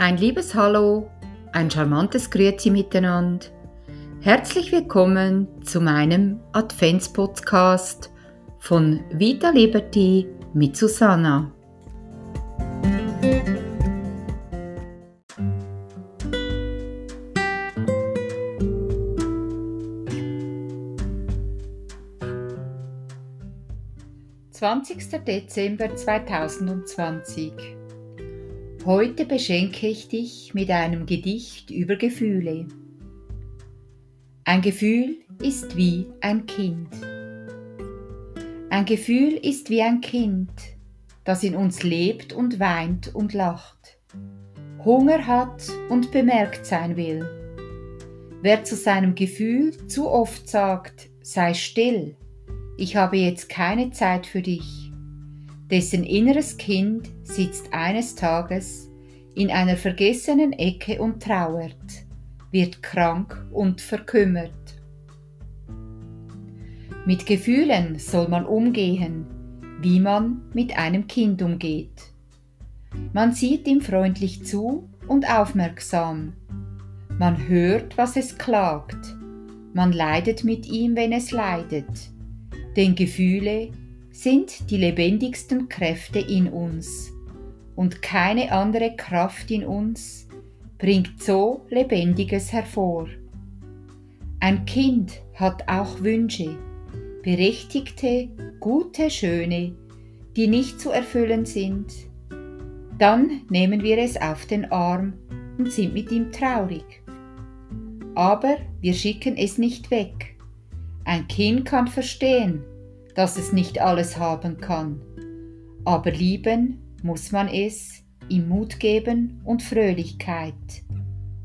Ein liebes Hallo, ein charmantes Grüezi miteinander. Herzlich willkommen zu meinem Adventspodcast von Vita Liberty mit Susanna. Zwanzigster Dezember 2020 Heute beschenke ich dich mit einem Gedicht über Gefühle. Ein Gefühl ist wie ein Kind. Ein Gefühl ist wie ein Kind, das in uns lebt und weint und lacht, Hunger hat und bemerkt sein will. Wer zu seinem Gefühl zu oft sagt, sei still, ich habe jetzt keine Zeit für dich, dessen inneres Kind sitzt eines Tages in einer vergessenen Ecke und trauert, wird krank und verkümmert. Mit Gefühlen soll man umgehen, wie man mit einem Kind umgeht. Man sieht ihm freundlich zu und aufmerksam. Man hört, was es klagt. Man leidet mit ihm, wenn es leidet. Denn Gefühle sind die lebendigsten Kräfte in uns und keine andere Kraft in uns bringt so Lebendiges hervor. Ein Kind hat auch Wünsche, berechtigte, gute, schöne, die nicht zu erfüllen sind. Dann nehmen wir es auf den Arm und sind mit ihm traurig. Aber wir schicken es nicht weg. Ein Kind kann verstehen, dass es nicht alles haben kann. Aber lieben muss man es ihm Mut geben und Fröhlichkeit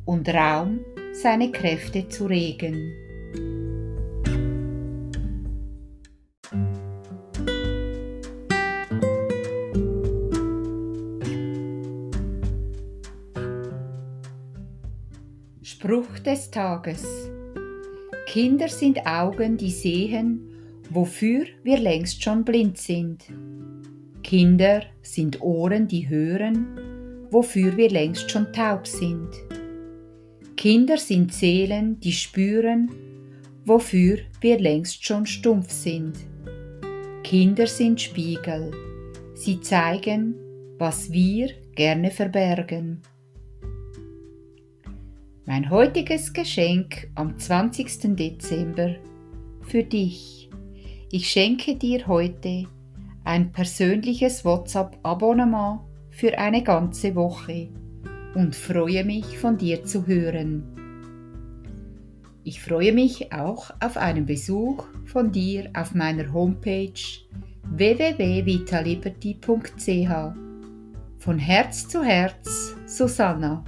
und Raum, seine Kräfte zu regen. Spruch des Tages Kinder sind Augen, die sehen wofür wir längst schon blind sind. Kinder sind Ohren, die hören, wofür wir längst schon taub sind. Kinder sind Seelen, die spüren, wofür wir längst schon stumpf sind. Kinder sind Spiegel, sie zeigen, was wir gerne verbergen. Mein heutiges Geschenk am 20. Dezember für dich. Ich schenke dir heute ein persönliches WhatsApp-Abonnement für eine ganze Woche und freue mich von dir zu hören. Ich freue mich auch auf einen Besuch von dir auf meiner Homepage www.vitaliberty.ch. Von Herz zu Herz, Susanna.